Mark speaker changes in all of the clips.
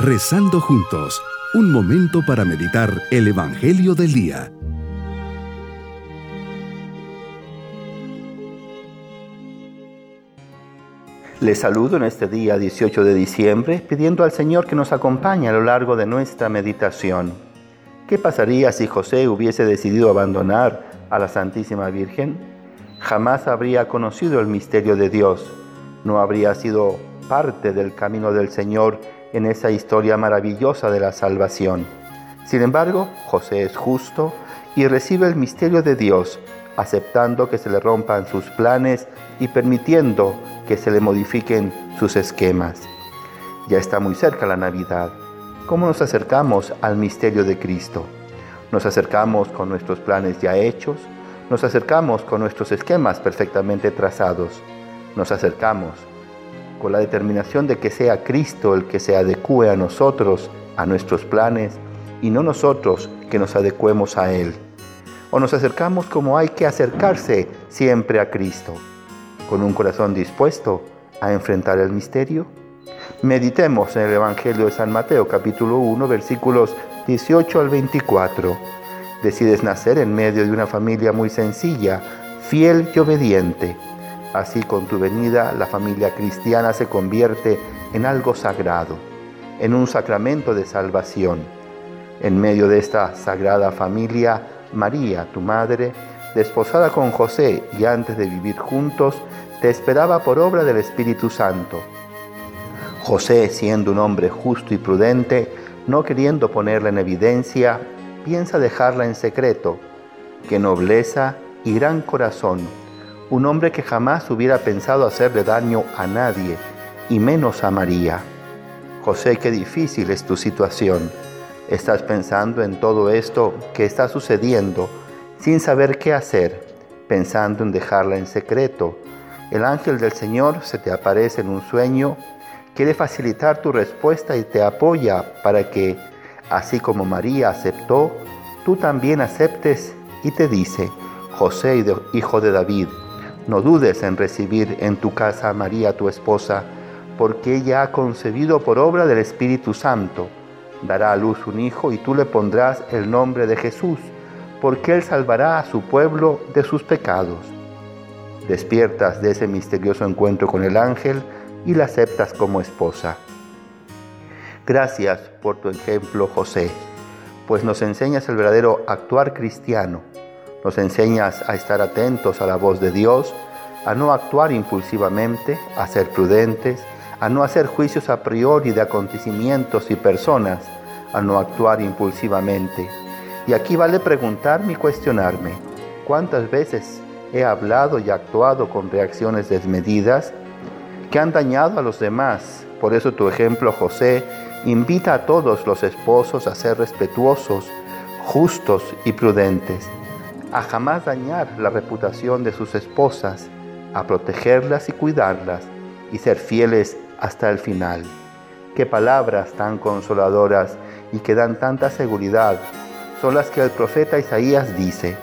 Speaker 1: Rezando juntos, un momento para meditar el Evangelio del Día.
Speaker 2: Les saludo en este día 18 de diciembre pidiendo al Señor que nos acompañe a lo largo de nuestra meditación. ¿Qué pasaría si José hubiese decidido abandonar a la Santísima Virgen? Jamás habría conocido el misterio de Dios, no habría sido parte del camino del Señor en esa historia maravillosa de la salvación. Sin embargo, José es justo y recibe el misterio de Dios, aceptando que se le rompan sus planes y permitiendo que se le modifiquen sus esquemas. Ya está muy cerca la Navidad. ¿Cómo nos acercamos al misterio de Cristo? Nos acercamos con nuestros planes ya hechos, nos acercamos con nuestros esquemas perfectamente trazados, nos acercamos con la determinación de que sea Cristo el que se adecue a nosotros, a nuestros planes, y no nosotros que nos adecuemos a Él. O nos acercamos como hay que acercarse siempre a Cristo con un corazón dispuesto a enfrentar el misterio? Meditemos en el Evangelio de San Mateo capítulo 1 versículos 18 al 24. Decides nacer en medio de una familia muy sencilla, fiel y obediente. Así con tu venida la familia cristiana se convierte en algo sagrado, en un sacramento de salvación. En medio de esta sagrada familia, María, tu madre, desposada con José y antes de vivir juntos, te esperaba por obra del Espíritu Santo. José, siendo un hombre justo y prudente, no queriendo ponerla en evidencia, piensa dejarla en secreto. Qué nobleza y gran corazón. Un hombre que jamás hubiera pensado hacerle daño a nadie, y menos a María. José, qué difícil es tu situación. Estás pensando en todo esto que está sucediendo sin saber qué hacer, pensando en dejarla en secreto. El ángel del Señor se te aparece en un sueño, quiere facilitar tu respuesta y te apoya para que, así como María aceptó, tú también aceptes y te dice, José, hijo de David, no dudes en recibir en tu casa a María tu esposa, porque ella ha concebido por obra del Espíritu Santo. Dará a luz un hijo y tú le pondrás el nombre de Jesús porque Él salvará a su pueblo de sus pecados. Despiertas de ese misterioso encuentro con el ángel y la aceptas como esposa. Gracias por tu ejemplo, José, pues nos enseñas el verdadero actuar cristiano. Nos enseñas a estar atentos a la voz de Dios, a no actuar impulsivamente, a ser prudentes, a no hacer juicios a priori de acontecimientos y personas, a no actuar impulsivamente y aquí vale preguntarme y cuestionarme, ¿cuántas veces he hablado y actuado con reacciones desmedidas que han dañado a los demás? Por eso tu ejemplo, José, invita a todos los esposos a ser respetuosos, justos y prudentes, a jamás dañar la reputación de sus esposas, a protegerlas y cuidarlas y ser fieles hasta el final. Qué palabras tan consoladoras y que dan tanta seguridad son las que el profeta Isaías dice,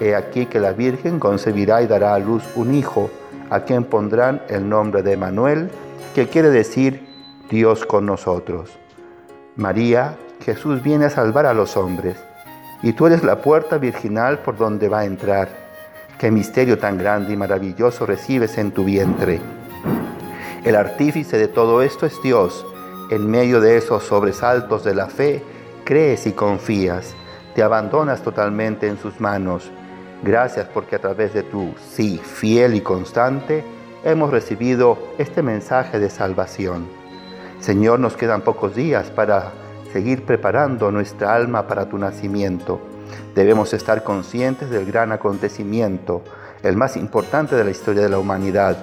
Speaker 2: He aquí que la Virgen concebirá y dará a luz un hijo, a quien pondrán el nombre de Manuel, que quiere decir Dios con nosotros. María, Jesús viene a salvar a los hombres, y tú eres la puerta virginal por donde va a entrar. Qué misterio tan grande y maravilloso recibes en tu vientre. El artífice de todo esto es Dios. En medio de esos sobresaltos de la fe, crees y confías te abandonas totalmente en sus manos. Gracias porque a través de tu sí fiel y constante hemos recibido este mensaje de salvación. Señor, nos quedan pocos días para seguir preparando nuestra alma para tu nacimiento. Debemos estar conscientes del gran acontecimiento, el más importante de la historia de la humanidad,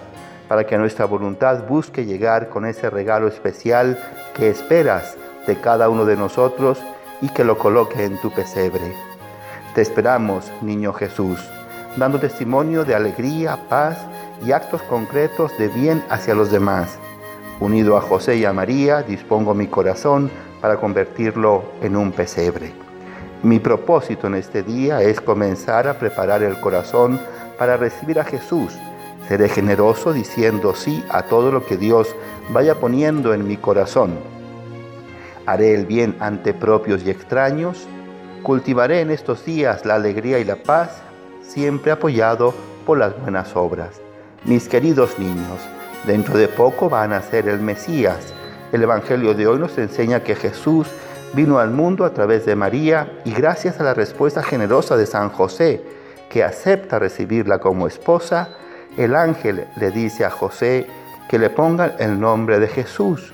Speaker 2: para que nuestra voluntad busque llegar con ese regalo especial que esperas de cada uno de nosotros y que lo coloque en tu pesebre. Te esperamos, niño Jesús, dando testimonio de alegría, paz y actos concretos de bien hacia los demás. Unido a José y a María, dispongo mi corazón para convertirlo en un pesebre. Mi propósito en este día es comenzar a preparar el corazón para recibir a Jesús. Seré generoso diciendo sí a todo lo que Dios vaya poniendo en mi corazón Haré el bien ante propios y extraños. Cultivaré en estos días la alegría y la paz, siempre apoyado por las buenas obras. Mis queridos niños, dentro de poco van a ser el Mesías. El Evangelio de hoy nos enseña que Jesús vino al mundo a través de María y gracias a la respuesta generosa de San José, que acepta recibirla como esposa, el ángel le dice a José que le ponga el nombre de Jesús,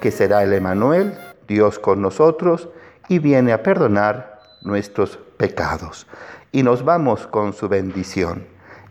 Speaker 2: que será el Emanuel, Dios con nosotros, y viene a perdonar nuestros pecados. Y nos vamos con su bendición.